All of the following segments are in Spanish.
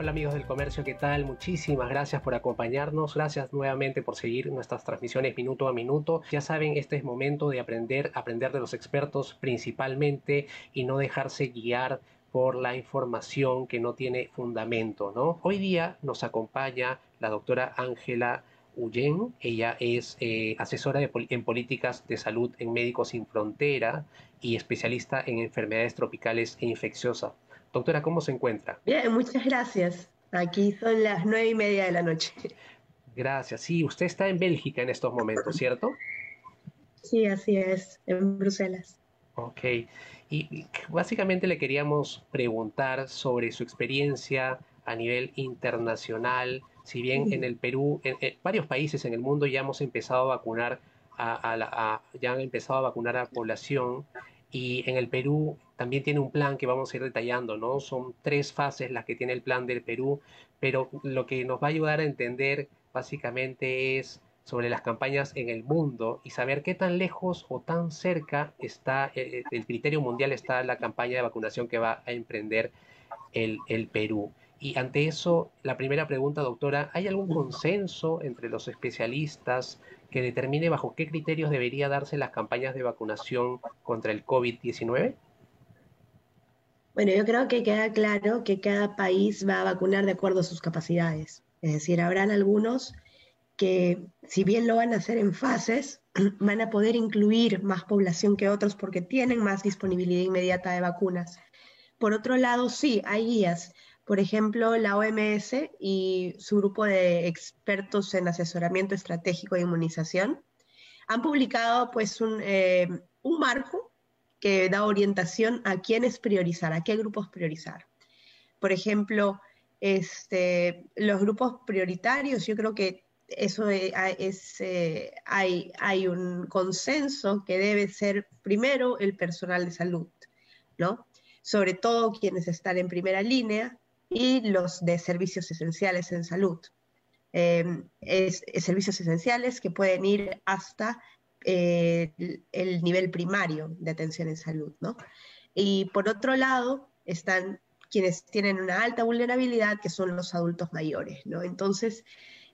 Hola amigos del comercio, ¿qué tal? Muchísimas gracias por acompañarnos, gracias nuevamente por seguir nuestras transmisiones minuto a minuto. Ya saben, este es momento de aprender, aprender de los expertos principalmente y no dejarse guiar por la información que no tiene fundamento, ¿no? Hoy día nos acompaña la doctora Ángela Uyen, ella es eh, asesora en políticas de salud en Médicos Sin Frontera y especialista en enfermedades tropicales e infecciosas. Doctora, ¿cómo se encuentra? Bien, muchas gracias. Aquí son las nueve y media de la noche. Gracias. Sí, usted está en Bélgica en estos momentos, ¿cierto? Sí, así es, en Bruselas. Ok. Y básicamente le queríamos preguntar sobre su experiencia a nivel internacional. Si bien en el Perú, en, varios países en el mundo ya hemos empezado a vacunar a, ya han empezado a vacunar a la población y en el Perú también tiene un plan que vamos a ir detallando, ¿no? Son tres fases las que tiene el plan del Perú, pero lo que nos va a ayudar a entender básicamente es sobre las campañas en el mundo y saber qué tan lejos o tan cerca está eh, el criterio mundial está la campaña de vacunación que va a emprender el, el Perú. Y ante eso, la primera pregunta, doctora, ¿hay algún consenso entre los especialistas que determine bajo qué criterios debería darse las campañas de vacunación contra el COVID-19? Bueno, yo creo que queda claro que cada país va a vacunar de acuerdo a sus capacidades. Es decir, habrán algunos que, si bien lo van a hacer en fases, van a poder incluir más población que otros porque tienen más disponibilidad inmediata de vacunas. Por otro lado, sí, hay guías. Por ejemplo, la OMS y su grupo de expertos en asesoramiento estratégico de inmunización han publicado pues un, eh, un marco que da orientación a quiénes priorizar, a qué grupos priorizar. Por ejemplo, este, los grupos prioritarios, yo creo que eso e, es, eh, hay, hay un consenso que debe ser primero el personal de salud, ¿no? Sobre todo quienes están en primera línea, y los de servicios esenciales en salud. Em, es, servicios esenciales que pueden ir hasta eh, el, nivel primario de atención en salud, ¿no? Y por otro lado están quienes tienen una alta vulnerabilidad, que son los adultos mayores, ¿no? Entonces,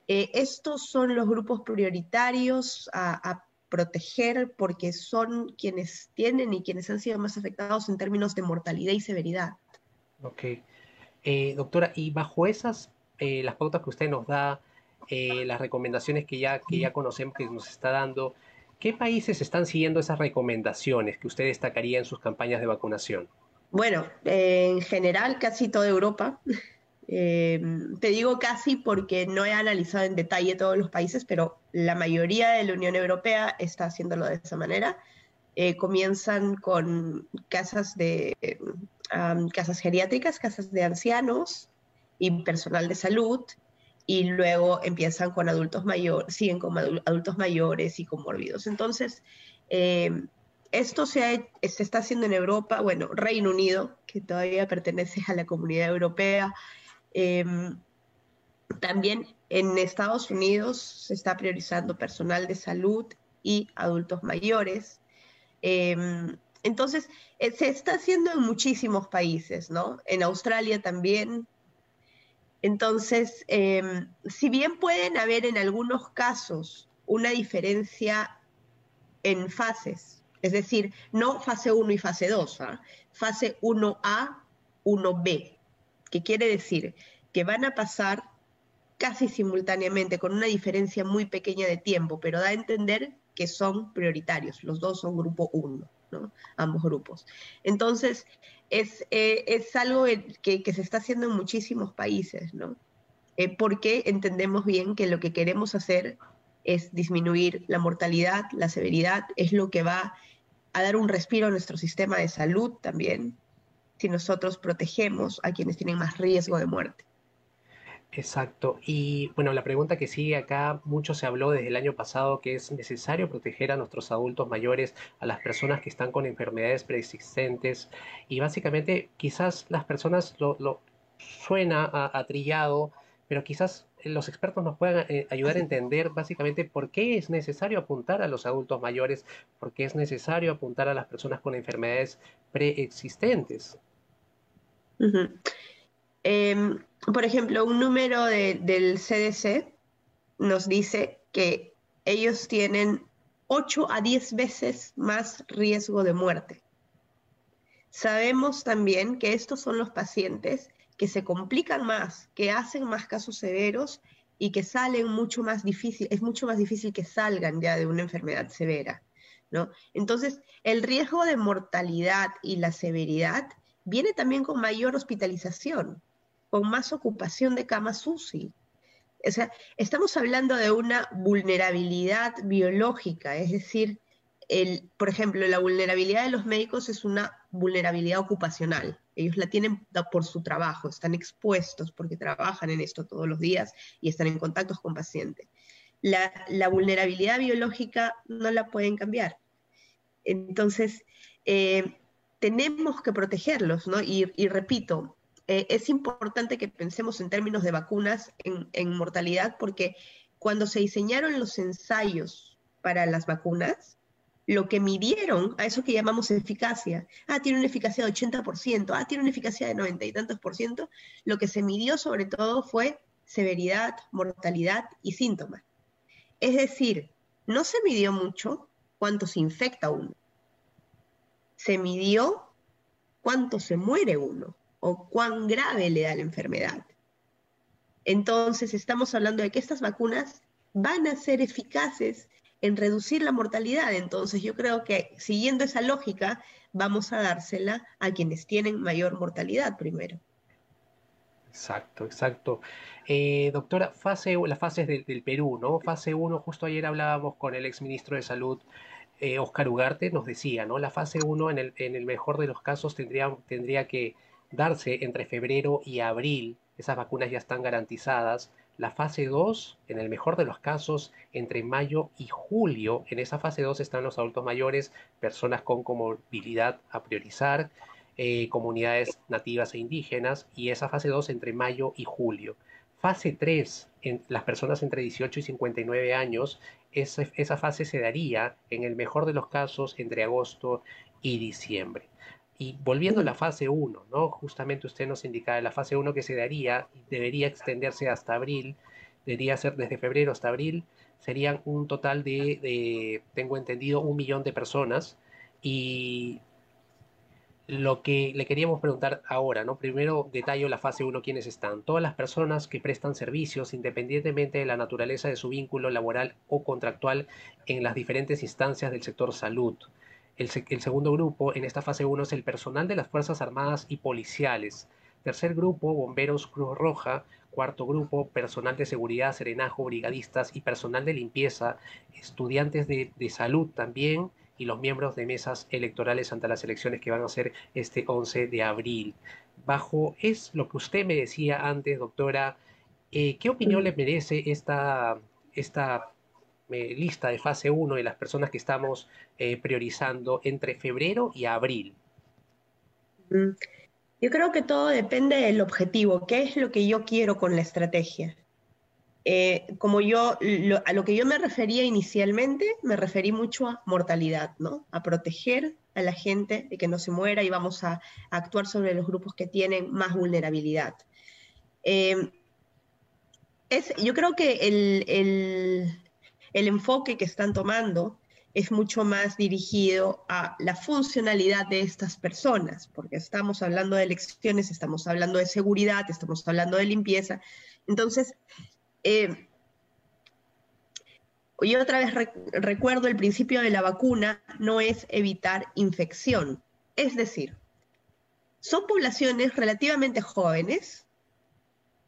eh, estos son los grupos prioritarios a, proteger porque son quienes tienen y quienes han sido más afectados en términos de mortalidad y severidad. Ok. Eh, doctora, y bajo esas, las pautas que usted nos da, las recomendaciones que ya, que ya conocemos que nos está dando, ¿qué países están siguiendo esas recomendaciones que usted destacaría en sus campañas de vacunación? Bueno, en general casi toda Europa. te digo casi porque no he analizado en detalle todos los países, pero la mayoría de la Unión Europea está haciéndolo de esa manera. comienzan con casas de casas geriátricas, casas de ancianos y personal de salud, y luego empiezan con adultos mayores, siguen con adultos mayores y comórbidos. Entonces, eh, esto se, se, está haciendo en Europa, bueno, Reino Unido, que todavía pertenece a la comunidad europea. Em, también en Estados Unidos se está priorizando personal de salud y adultos mayores. Em, entonces, eh, se está haciendo en muchísimos países, ¿no? En Australia también. Entonces, em, si bien pueden haber en algunos casos una diferencia en fases, es decir, no fase 1 y fase 2, ¿ah? fase 1A, 1B, que quiere decir que van a pasar casi simultáneamente, con una diferencia muy pequeña de tiempo, pero da a entender que son prioritarios, los dos son grupo 1 ambos grupos. Entonces, es, eh, es algo que, se está haciendo en muchísimos países, ¿no? Eh, porque entendemos bien que lo que queremos hacer es disminuir la mortalidad, la severidad, es lo que va a dar un respiro a nuestro sistema de salud también, si nosotros protegemos a quienes tienen más riesgo de muerte. Exacto. Y bueno, la pregunta que sigue acá, mucho se habló desde el año pasado que es necesario proteger a nuestros adultos mayores, a las personas que están con enfermedades preexistentes y básicamente quizás las personas lo, suena a, trillado, pero quizás los expertos nos puedan eh, ayudar a entender básicamente por qué es necesario apuntar a los adultos mayores, por qué es necesario apuntar a las personas con enfermedades preexistentes. Em, por ejemplo, un número del CDC nos dice que ellos tienen 8 a 10 veces más riesgo de muerte. Sabemos también que estos son los pacientes que se complican más, que hacen más casos severos y que salen mucho más difícil, es mucho más difícil que salgan ya de una enfermedad severa, ¿no? Entonces, el riesgo de mortalidad y la severidad viene también con mayor hospitalización, con más ocupación de camas UCI. O sea, estamos hablando de una vulnerabilidad biológica, es decir, el, por ejemplo, la vulnerabilidad de los médicos es una vulnerabilidad ocupacional. Ellos la tienen por su trabajo, están expuestos porque trabajan en esto todos los días y están en contactos con pacientes. La, vulnerabilidad biológica no la pueden cambiar. Entonces, eh, tenemos que protegerlos, ¿no? Y, repito, eh, es importante que pensemos en términos de vacunas en, mortalidad porque cuando se diseñaron los ensayos para las vacunas, lo que midieron a eso que llamamos eficacia, ah, tiene una eficacia de 80%, ah, tiene una eficacia de 90 y tantos por ciento, lo que se midió sobre todo fue severidad, mortalidad y síntomas. Es decir, no se midió mucho cuánto se infecta uno, se midió cuánto se muere uno o cuán grave le da la enfermedad. Entonces estamos hablando de que estas vacunas van a ser eficaces en reducir la mortalidad. Entonces yo creo que siguiendo esa lógica vamos a dársela a quienes tienen mayor mortalidad primero. Exacto, exacto. Eh, doctora, fase, las fases del, Perú, ¿no? Fase 1, justo ayer hablábamos con el exministro de Salud, eh, Oscar Ugarte, nos decía, ¿no? La fase 1 en el, en el mejor de los casos tendría, tendría que darse entre febrero y abril. Esas vacunas ya están garantizadas la fase 2, en el mejor de los casos, entre mayo y julio. En esa fase 2 están los adultos mayores, personas con comorbilidad a priorizar, eh, comunidades nativas e indígenas, y esa fase 2 entre mayo y julio. Fase 3, en las personas entre 18 y 59 años, esa, esa fase se daría, en el mejor de los casos, entre agosto y diciembre. Y volviendo a la fase 1, ¿no? Justamente usted nos indicaba la fase 1 que se daría, debería extenderse hasta abril, debería ser desde febrero hasta abril, serían un total de, tengo entendido, un millón de personas. Y lo que le queríamos preguntar ahora, ¿no? Primero detallo la fase 1, quiénes están. Todas las personas que prestan servicios, independientemente de la naturaleza de su vínculo laboral o contractual en las diferentes instancias del sector salud. El, segundo grupo en esta fase 1 es el personal de las Fuerzas Armadas y policiales. Tercer grupo, bomberos Cruz Roja. Cuarto grupo, personal de seguridad, serenajo, brigadistas y personal de limpieza, estudiantes de, salud también y los miembros de mesas electorales ante las elecciones que van a ser este 11 de abril. Bajo es lo que usted me decía antes, doctora, eh, ¿qué opinión le merece esta, esta lista de fase 1 de las personas que estamos eh, priorizando entre febrero y abril? Mm, yo creo que todo depende del objetivo, qué es lo que yo quiero con la estrategia. Eh, como yo, a lo que yo me refería inicialmente, me referí mucho a mortalidad, ¿no? A proteger a la gente de que no se muera y vamos a, actuar sobre los grupos que tienen más vulnerabilidad. Eh, yo creo que el enfoque que están tomando es mucho más dirigido a la funcionalidad de estas personas, porque estamos hablando de elecciones, estamos hablando de seguridad, estamos hablando de limpieza. Entonces, eh, yo otra vez recuerdo el principio de la vacuna no es evitar infección. Es decir, son poblaciones relativamente jóvenes,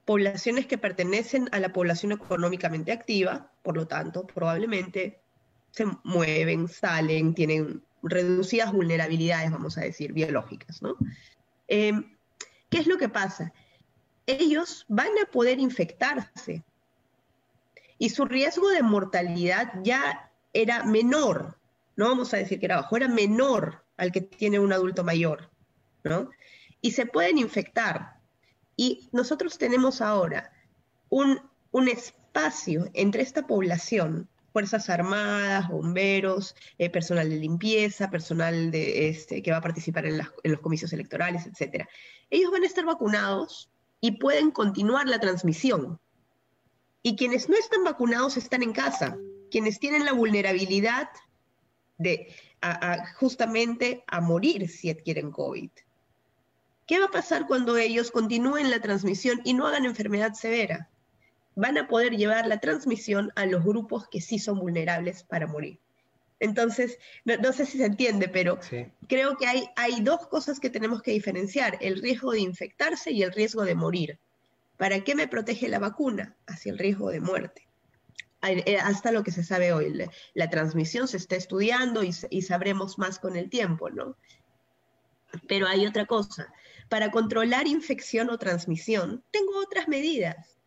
poblaciones que pertenecen a la población económicamente activa, por lo tanto, probablemente se mueven, salen, tienen reducidas vulnerabilidades, vamos a decir, biológicas. ¿no? Eh, ¿Qué es lo que pasa? ellos van a poder infectarse y su riesgo de mortalidad ya era menor, no vamos a decir que era bajo, era menor al que tiene un adulto mayor, ¿no? Y se pueden infectar. Y nosotros tenemos ahora un, un espacio entre esta población, Fuerzas Armadas, bomberos, eh, personal de limpieza, personal de, este, que va a participar en, los comicios electorales, etc. Ellos van a estar vacunados y pueden continuar la transmisión. Y quienes no están vacunados están en casa. Quienes tienen la vulnerabilidad de justamente a morir si adquieren COVID. ¿Qué va a pasar cuando ellos continúen la transmisión y no hagan enfermedad severa? Van a poder llevar la transmisión a los grupos que sí son vulnerables para morir. Entonces, no, sé si se entiende, pero creo que hay, hay dos cosas que tenemos que diferenciar, el riesgo de infectarse y el riesgo de morir. ¿Para qué me protege la vacuna? Hacia el riesgo de muerte. Eh, hasta lo que se sabe hoy, la, transmisión se está estudiando y, y sabremos más con el tiempo, ¿no? Pero hay otra cosa. Para controlar infección o transmisión, tengo otras medidas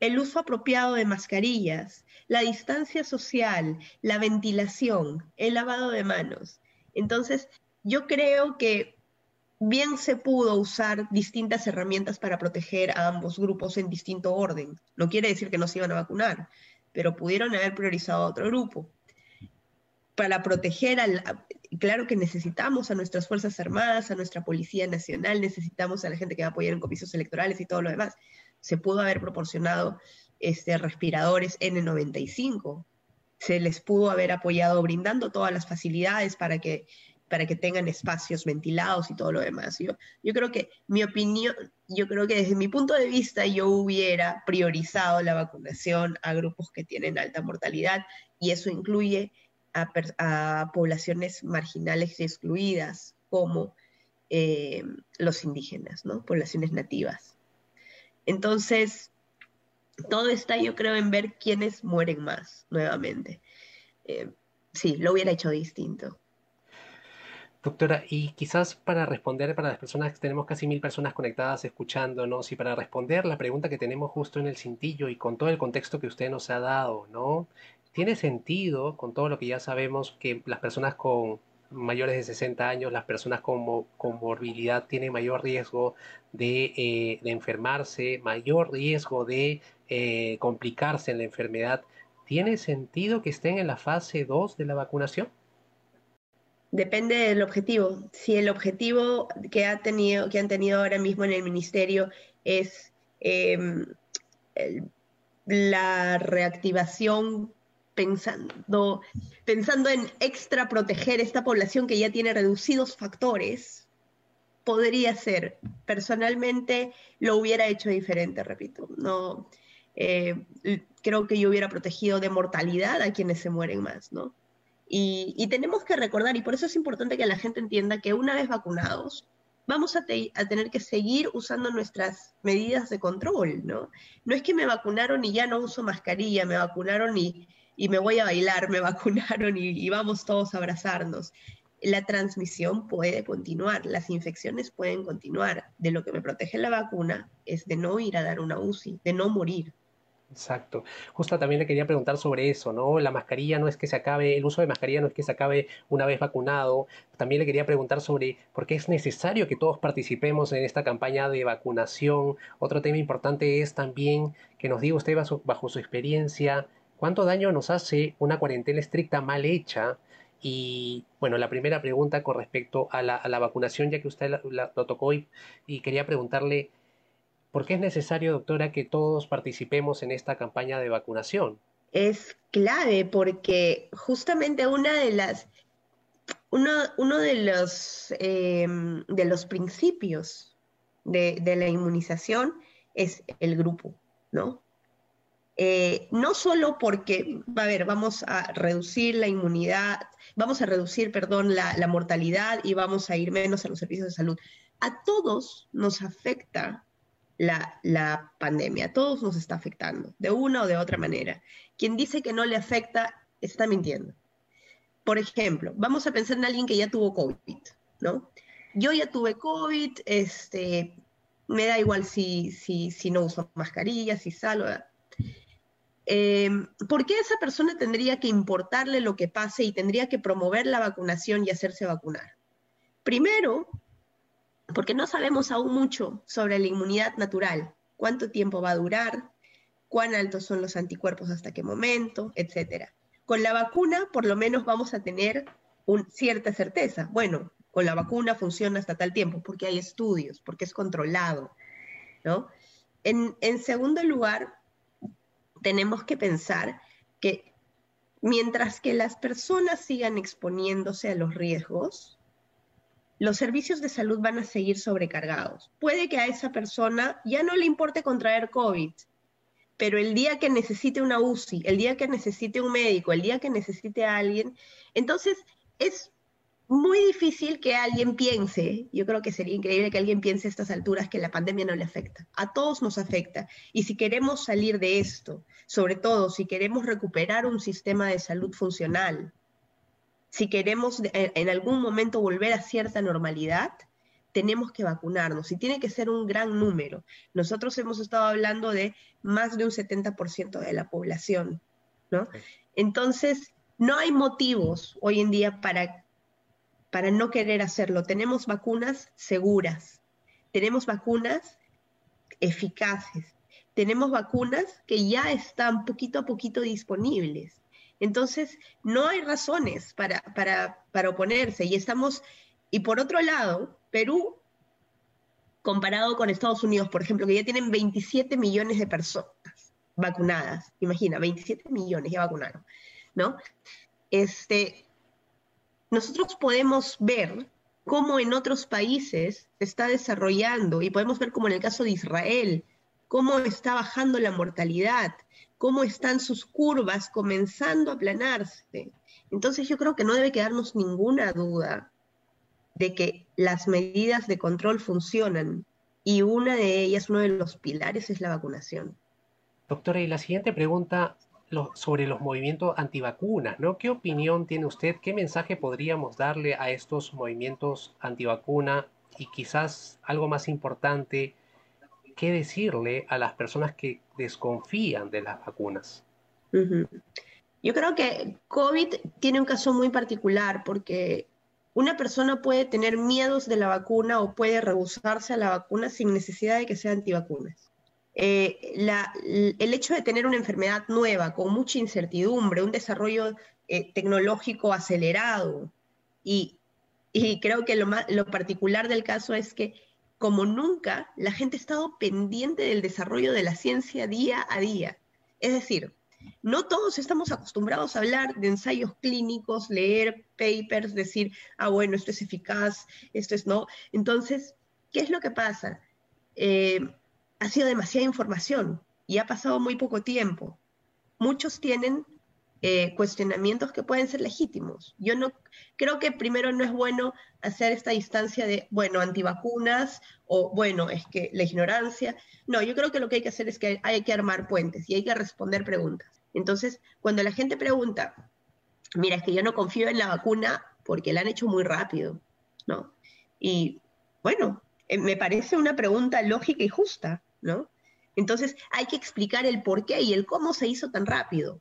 el uso apropiado de mascarillas, la distancia social, la ventilación, el lavado de manos. Entonces, yo creo que bien se pudo usar distintas herramientas para proteger a ambos grupos en distinto orden. No quiere decir que no se iban a vacunar, pero pudieron haber priorizado a otro grupo. Para proteger al... Claro que necesitamos a nuestras Fuerzas Armadas, a nuestra Policía Nacional, necesitamos a la gente que va a apoyar en comicios electorales y todo lo demás, se pudo haber proporcionado este, respiradores N95, se les pudo haber apoyado brindando todas las facilidades para que, para que tengan espacios ventilados y todo lo demás. Yo, yo creo que mi opinión, yo creo que desde mi punto de vista yo hubiera priorizado la vacunación a grupos que tienen alta mortalidad y eso incluye a, poblaciones marginales y excluidas como eh, los indígenas, ¿no? poblaciones nativas. Entonces, todo está, yo creo, en ver quiénes mueren más nuevamente. Eh, sí, lo hubiera hecho distinto. Doctora, y quizás para responder para las personas, tenemos casi mil personas conectadas escuchándonos, y para responder la pregunta que tenemos justo en el cintillo y con todo el contexto que usted nos ha dado, ¿no? ¿Tiene sentido, con todo lo que ya sabemos, que las personas con mayores de 60 años, las personas con, morbilidad tienen mayor riesgo de, eh, enfermarse, mayor riesgo de eh, complicarse en la enfermedad. ¿Tiene sentido que estén en la fase 2 de la vacunación? Depende del objetivo. Si el objetivo que, ha tenido, que han tenido ahora mismo en el ministerio es em, la reactivación pensando, pensando en extra proteger esta población que ya tiene reducidos factores, podría ser. Personalmente lo hubiera hecho diferente, repito. No, eh, creo que yo hubiera protegido de mortalidad a quienes se mueren más, ¿no? Y, y, tenemos que recordar, y por eso es importante que la gente entienda que una vez vacunados, vamos a, a, tener que seguir usando nuestras medidas de control, ¿no? No es que me vacunaron y ya no uso mascarilla, me vacunaron y, y me voy a bailar, me vacunaron y, vamos todos a abrazarnos. La transmisión puede continuar, las infecciones pueden continuar. De lo que me protege la vacuna es de no ir a dar una UCI, de no morir. Exacto. Justo también le quería preguntar sobre eso, ¿no? La mascarilla no es que se acabe, el uso de mascarilla no es que se acabe una vez vacunado. También le quería preguntar sobre por qué es necesario que todos participemos en esta campaña de vacunación. Otro tema importante es también que nos diga usted bajo su experiencia, ¿Cuánto daño nos hace una cuarentena estricta mal hecha? Y bueno, la primera pregunta con respecto a la, vacunación, ya que usted lo tocó y, quería preguntarle, ¿por qué es necesario, doctora, que todos participemos en esta campaña de vacunación? Es clave porque justamente una de las, uno, uno de, los, em, de los principios de, de la inmunización es el grupo, ¿no? Eh, no solo porque, a ver, vamos a reducir la inmunidad, vamos a reducir, perdón, la, mortalidad y vamos a ir menos a los servicios de salud. A todos nos afecta la, pandemia, a todos nos está afectando, de una o de otra manera. Quien dice que no le afecta está mintiendo. Por ejemplo, vamos a pensar en alguien que ya tuvo COVID, ¿no? Yo ya tuve COVID, este, me da igual si, si, si no uso mascarilla, si salgo. Em, ¿Por qué esa persona tendría que importarle lo que pase y tendría que promover la vacunación y hacerse vacunar? Primero, porque no sabemos aún mucho sobre la inmunidad natural, cuánto tiempo va a durar, cuán altos son los anticuerpos hasta qué momento, etcétera. Con la vacuna, por lo menos vamos a tener cierta certeza. Bueno, con la vacuna funciona hasta tal tiempo, porque hay estudios, porque es controlado, ¿no? En segundo lugar, tenemos que pensar que mientras que las personas sigan exponiéndose a los riesgos, los servicios de salud van a seguir sobrecargados. Puede que a esa persona ya no le importe contraer COVID, pero el día que necesite una UCI, el día que necesite un médico, el día que necesite a alguien, entonces es muy difícil que alguien piense, yo creo que sería increíble que alguien piense a estas alturas que la pandemia no le afecta. A todos nos afecta. Y si queremos salir de esto, sobre todo si queremos recuperar un sistema de salud funcional, si queremos en algún momento volver a cierta normalidad, tenemos que vacunarnos y tiene que ser un gran número. Nosotros hemos estado hablando de más de un 70% de la población, ¿no? Entonces, no hay motivos hoy en día para, para no querer hacerlo. Tenemos vacunas seguras, tenemos vacunas eficaces, tenemos vacunas que ya están poquito a poquito disponibles. Entonces, no hay razones para, para, para oponerse y estamos, y por otro lado, Perú, comparado con Estados Unidos, por ejemplo, que ya tienen 27 millones de personas vacunadas, imagina, 27 millones ya vacunaron. ¿no? Este, nosotros podemos ver cómo en otros países se está desarrollando, y podemos ver como en el caso de Israel, cómo está bajando la mortalidad, cómo están sus curvas comenzando a aplanarse. Entonces yo creo que no debe quedarnos ninguna duda de que las medidas de control funcionan y una de ellas, uno de los pilares es la vacunación. Doctora, y la siguiente pregunta sobre los movimientos antivacunas, ¿no? ¿Qué opinión tiene usted? ¿Qué mensaje podríamos darle a estos movimientos antivacuna? Y quizás algo más importante, ¿qué decirle a las personas que desconfían de las vacunas? Yo creo que COVID tiene un caso muy particular porque una persona puede tener miedos de la vacuna o puede rehusarse a la vacuna sin necesidad de que sea antivacunas. Eh, el hecho de tener una enfermedad nueva, con mucha incertidumbre, un desarrollo eh, tecnológico acelerado, y, creo que lo, lo particular del caso es que como nunca, la gente ha estado pendiente del desarrollo de la ciencia día a día. Es decir, no todos estamos acostumbrados a hablar de ensayos clínicos, leer papers, decir, ah, bueno, esto es eficaz, esto es no. Entonces, ¿qué es lo que pasa? Eh, ha sido demasiada información y ha pasado muy poco tiempo. Muchos tienen eh, cuestionamientos que pueden ser legítimos. Yo no creo que primero no es bueno hacer esta distancia de, bueno, antivacunas o, bueno, es que la ignorancia. No, yo creo que lo que hay que hacer es que hay que armar puentes y hay que responder preguntas. Entonces, cuando la gente pregunta, mira, es que yo no confío en la vacuna porque la han hecho muy rápido, ¿no? Y bueno, eh, me parece una pregunta lógica y justa. ¿No? Entonces hay que explicar el por qué y el cómo se hizo tan rápido.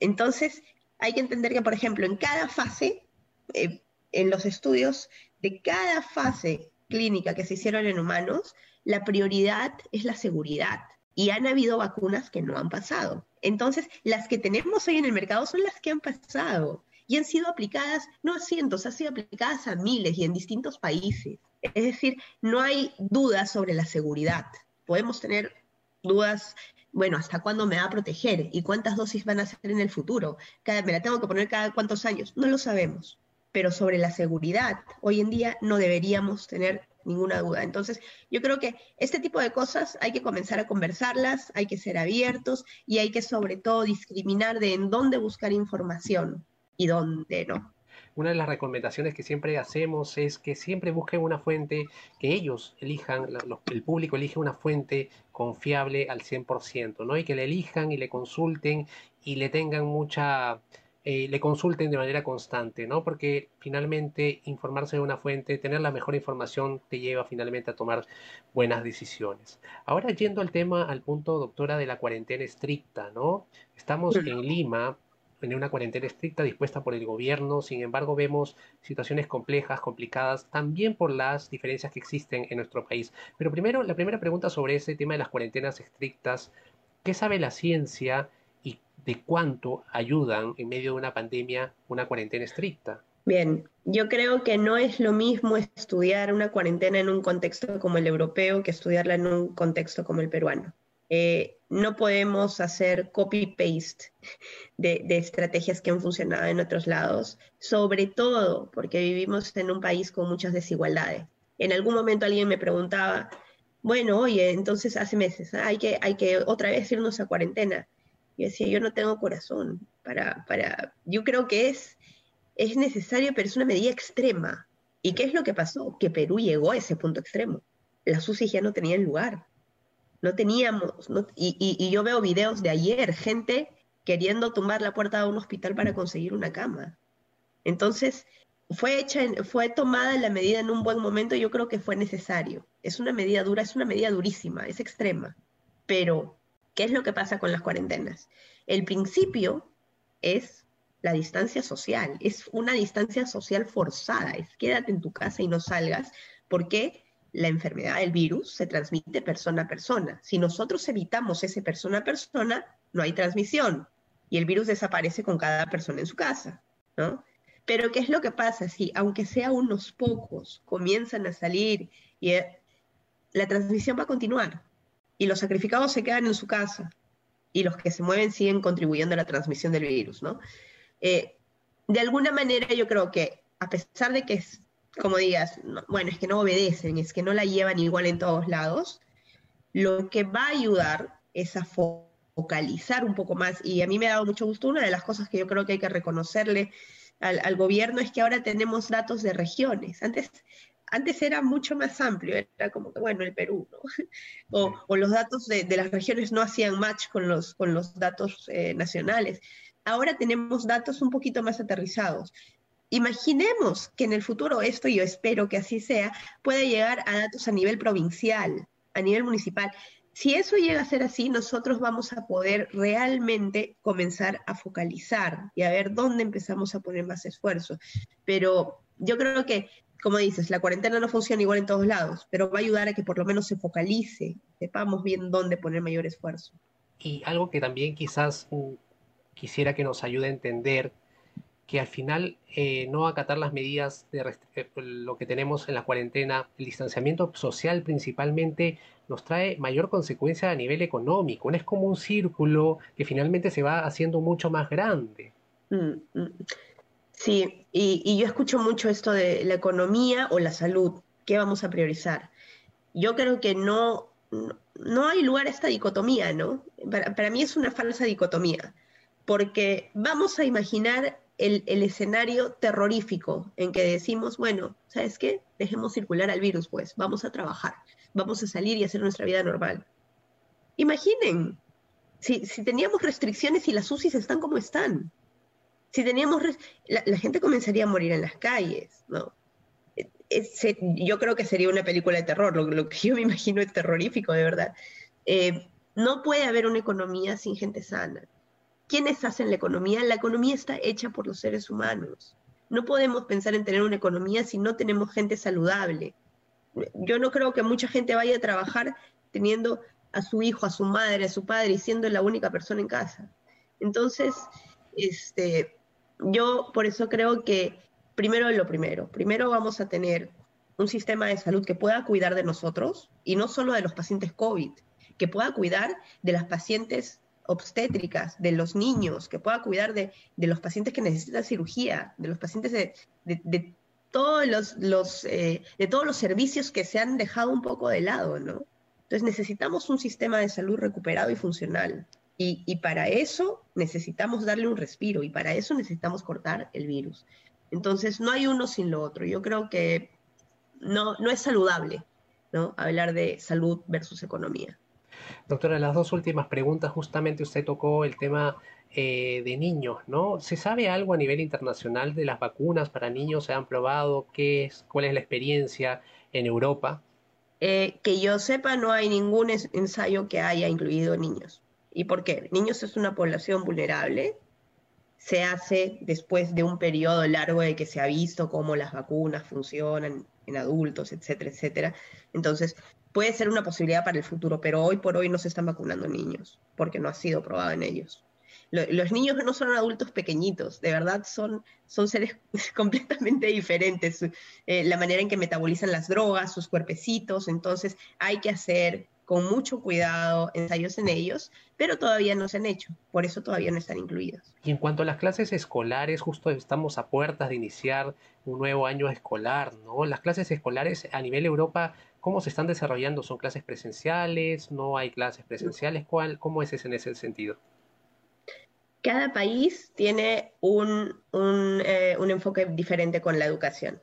Entonces hay que entender que, por ejemplo, en cada fase, eh, en los estudios de cada fase clínica que se hicieron en humanos, la prioridad es la seguridad. Y han habido vacunas que no han pasado. Entonces, las que tenemos hoy en el mercado son las que han pasado y han sido aplicadas, no a cientos, han sido aplicadas a miles y en distintos países. Es decir, no hay dudas sobre la seguridad. Podemos tener dudas, bueno, ¿hasta cuándo me va a proteger? ¿Y cuántas dosis van a ser en el futuro? ¿Me la tengo que poner cada cuántos años? No lo sabemos. Pero sobre la seguridad, hoy en día no deberíamos tener ninguna duda. Entonces, yo creo que este tipo de cosas hay que comenzar a conversarlas, hay que ser abiertos y hay que sobre todo discriminar de en dónde buscar información y dónde no una de las recomendaciones que siempre hacemos es que siempre busquen una fuente, que ellos elijan, el público elige una fuente confiable al 100%, ¿no? Y que le elijan y le consulten y le tengan mucha eh, le consulten de manera constante, ¿no? Porque finalmente informarse de una fuente, tener la mejor información te lleva finalmente a tomar buenas decisiones. Ahora yendo al tema, al punto, doctora, de la cuarentena estricta, ¿no? Estamos en Lima, en una cuarentena estricta dispuesta por el gobierno, sin embargo vemos situaciones complejas, complicadas, también por las diferencias que existen en nuestro país. Pero primero, la primera pregunta sobre ese tema de las cuarentenas estrictas, ¿qué sabe la ciencia? de cuánto ayudan en medio de una pandemia una cuarentena estricta. Bien, yo creo que no es lo mismo estudiar una cuarentena en un contexto como el europeo que estudiarla en un contexto como el peruano. Eh, no podemos hacer copy-paste de, de, estrategias que han funcionado en otros lados, sobre todo porque vivimos en un país con muchas desigualdades. En algún momento alguien me preguntaba, bueno, oye, entonces hace meses, hay, que, hay que otra vez irnos a cuarentena. Y decía, yo no tengo corazón para, para, yo creo que es, es necesario, pero es una medida extrema. ¿Y qué es lo que pasó? Que Perú llegó a ese punto extremo. Las UCI ya no tenían lugar. No teníamos, y, y, yo veo videos de ayer, gente queriendo tumbar la puerta de un hospital para conseguir una cama. Entonces, fue hecha, fue tomada la medida en un buen momento, yo creo que fue necesario. Es una medida dura, es una medida durísima, es extrema, pero ¿Qué es lo que pasa con las cuarentenas? El principio es la distancia social, es una distancia social forzada, es quédate en tu casa y no salgas, porque la enfermedad del virus se transmite persona a persona. Si nosotros evitamos ese persona a persona, no hay transmisión y el virus desaparece con cada persona en su casa, ¿no? Pero ¿qué es lo que pasa si, aunque sea unos pocos, comienzan a salir y eh, la transmisión va a continuar? y los sacrificados se quedan en su casa y los que se mueven siguen contribuyendo a la transmisión del virus, ¿no? Eh, de alguna manera yo creo que a pesar de que, como digas, bueno, es que no obedecen, es que no la llevan igual en todos lados, lo que va a ayudar es a focalizar un poco más, y a mí me ha dado mucho gusto, una de las cosas que yo creo que hay que reconocerle al, al gobierno es que ahora tenemos datos de regiones. Antes antes era mucho más amplio, era como que, bueno, el Perú, ¿no? O, los datos de, las regiones no hacían match con los, con los datos eh, nacionales. Ahora tenemos datos un poquito más aterrizados. Imaginemos que en el futuro esto, yo espero que así sea, puede llegar a datos a nivel provincial, a nivel municipal. Si eso llega a ser así, nosotros vamos a poder realmente comenzar a focalizar y a ver dónde empezamos a poner más esfuerzo. Pero yo creo que como dices, la cuarentena no funciona igual en todos lados, pero va a ayudar a que por lo menos se focalice, sepamos bien dónde poner mayor esfuerzo. Y algo que también quizás mm, quisiera que nos ayude a entender, que al final eh, no acatar las medidas de eh, lo que tenemos en la cuarentena, el distanciamiento social principalmente, nos trae mayor consecuencia a nivel económico. Es como un círculo que finalmente se va haciendo mucho más grande. Mm, mm. Sí, y, yo escucho mucho esto de la economía o la salud, ¿qué vamos a priorizar? Yo creo que no, no, hay lugar a esta dicotomía, ¿no? Para, mí es una falsa dicotomía, porque vamos a imaginar el, escenario terrorífico en que decimos, bueno, ¿sabes qué? Dejemos circular al virus, pues, vamos a trabajar, vamos a salir y hacer nuestra vida normal. Imaginen, si, si teníamos restricciones y las UCIs están como están, si teníamos, la, gente comenzaría a morir en las calles, ¿no? E, yo creo que sería una película de terror, lo, que yo me imagino es terrorífico, de verdad. Eh, no puede haber una economía sin gente sana. ¿Quiénes hacen la economía? La economía está hecha por los seres humanos. No podemos pensar en tener una economía si no tenemos gente saludable. Yo no creo que mucha gente vaya a trabajar teniendo a su hijo, a su madre, a su padre y siendo la única persona en casa. Entonces, este, yo por eso creo que primero lo primero, primero vamos a tener un sistema de salud que pueda cuidar de nosotros y no solo de los pacientes COVID, que pueda cuidar de las pacientes obstétricas, de los niños, que pueda cuidar de, los pacientes que necesitan cirugía, de los pacientes de, todos los, eh, de todos los servicios que se han dejado un poco de lado, ¿no? Entonces necesitamos un sistema de salud recuperado y funcional. Y, para eso necesitamos darle un respiro y para eso necesitamos cortar el virus. Entonces, no hay uno sin lo otro. Yo creo que no, no es saludable ¿no? hablar de salud versus economía. Doctora, las dos últimas preguntas, justamente usted tocó el tema eh, de niños, ¿no? ¿Se sabe algo a nivel internacional de las vacunas para niños? ¿Se han probado? ¿Qué es, ¿Cuál es la experiencia en Europa? Eh, que yo sepa, no hay ningún ensayo que haya incluido niños. ¿Y por qué? Niños es una población vulnerable. Se hace después de un periodo largo de que se ha visto cómo las vacunas funcionan en adultos, etcétera, etcétera. Entonces, puede ser una posibilidad para el futuro, pero hoy por hoy no se están vacunando niños, porque no ha sido probado en ellos. los niños no son adultos pequeñitos, de verdad son, son seres completamente diferentes. Eh, la manera en que metabolizan las drogas, sus cuerpecitos, entonces hay que hacer con mucho cuidado ensayos en ellos, pero todavía no se han hecho, por eso todavía no están incluidos. Y en cuanto a las clases escolares, justo estamos a puertas de iniciar un nuevo año escolar, ¿no? Las clases escolares a nivel Europa, ¿cómo se están desarrollando? ¿Son clases presenciales? ¿No hay clases presenciales? ¿Cuál, ¿Cómo es ese en ese sentido? Cada país tiene un, un, eh, un enfoque diferente con la educación.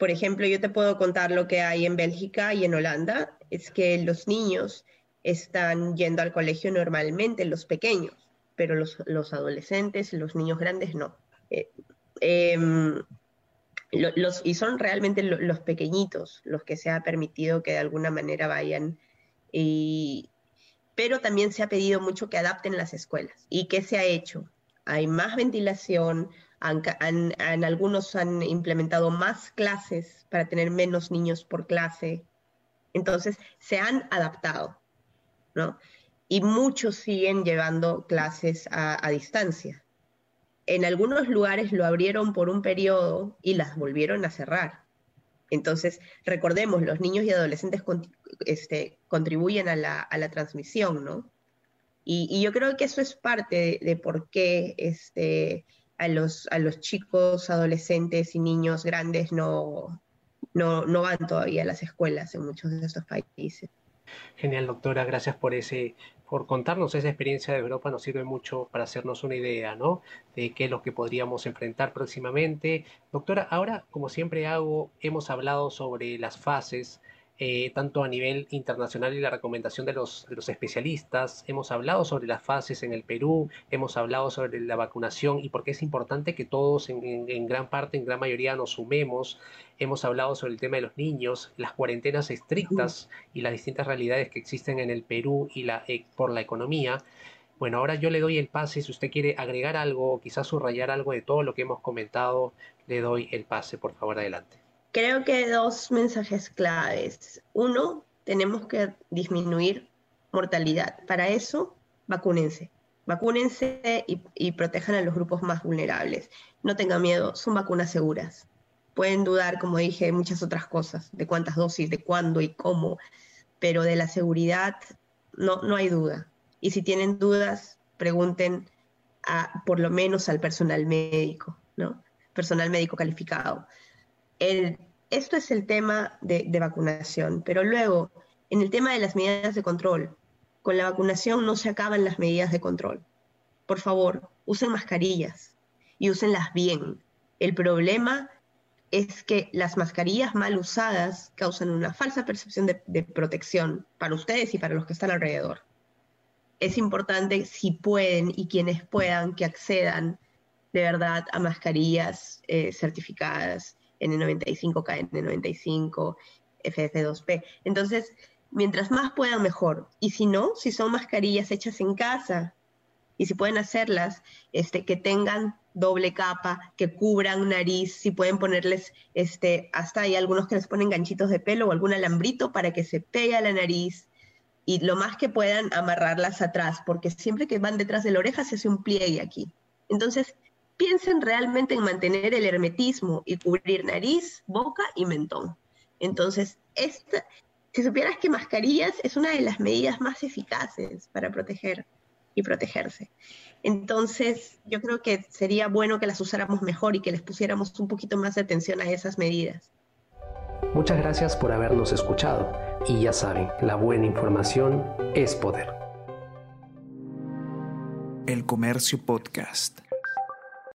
Por ejemplo, yo te puedo contar lo que hay en Bélgica y en Holanda es que los niños están yendo al colegio normalmente, los pequeños, pero los, los adolescentes, los niños grandes no. Eh, em, y son realmente los pequeñitos los que se ha permitido que de alguna manera vayan. Pero también se ha pedido mucho que adapten las escuelas. ¿Y qué se ha hecho? Hay más ventilación, han, algunos han implementado más clases para tener menos niños por clase, entonces, se han adaptado, ¿no? Y muchos siguen llevando clases a, distancia. En algunos lugares lo abrieron por un periodo y las volvieron a cerrar. Entonces, recordemos, los niños y adolescentes este, contribuyen a la, transmisión, ¿no? Y, yo creo que eso es parte de, por qué este, a, los, a los chicos, adolescentes y niños grandes no, no, no van todavía a las escuelas en muchos de estos países. Genial, doctora, gracias por ese, por contarnos esa experiencia de Europa, nos sirve mucho para hacernos una idea, ¿no? De qué es lo que podríamos enfrentar próximamente. Doctora, ahora, como siempre hago, hemos hablado sobre las fases eh, tanto a nivel internacional y la recomendación de los, los, especialistas. Hemos hablado sobre las fases en el Perú, hemos hablado sobre la vacunación y por qué es importante que todos en, gran parte, en gran mayoría nos sumemos. Hemos hablado sobre el tema de los niños, las cuarentenas estrictas y las distintas realidades que existen en el Perú y la, eh, por la economía. Bueno, ahora yo le doy el pase. Si usted quiere agregar algo o quizás subrayar algo de todo lo que hemos comentado, le doy el pase. Por favor, adelante. Creo que dos mensajes claves. Uno, tenemos que disminuir mortalidad. Para eso, vacúnense. Vacúnense y, protejan a los grupos más vulnerables. No tengan miedo, son vacunas seguras. Pueden dudar, como dije, muchas otras cosas, de cuántas dosis, de cuándo y cómo, pero de la seguridad no, no hay duda. Y si tienen dudas, pregunten a, por lo menos al personal médico, ¿no? Personal médico calificado esto es el tema de, vacunación, pero luego, en el tema de las medidas de control, con la vacunación no se acaban las medidas de control. Por favor, usen mascarillas y úsenlas bien. El problema es que las mascarillas mal usadas causan una falsa percepción de, protección para ustedes y para los que están alrededor. Es importante, si pueden y quienes puedan, que accedan de verdad a mascarillas eh, certificadas N95, KN95, FF2P. Entonces, mientras más puedan, mejor. Y si no, si son mascarillas hechas en casa, y si pueden hacerlas, este, que tengan doble capa, que cubran nariz, si pueden ponerles, este, hasta hay algunos que les ponen ganchitos de pelo o algún alambrito para que se pegue a la nariz y lo más que puedan amarrarlas atrás, porque siempre que van detrás de la oreja se hace un pliegue aquí. Entonces, piensen realmente en mantener el hermetismo y cubrir nariz, boca y mentón. Entonces, esta, si supieras que mascarillas es una de las medidas más eficaces para proteger y protegerse. Entonces, yo creo que sería bueno que las usáramos mejor y que les pusiéramos un poquito más de atención a esas medidas. Muchas gracias por habernos escuchado y ya saben, la buena información es poder. El Comercio Podcast.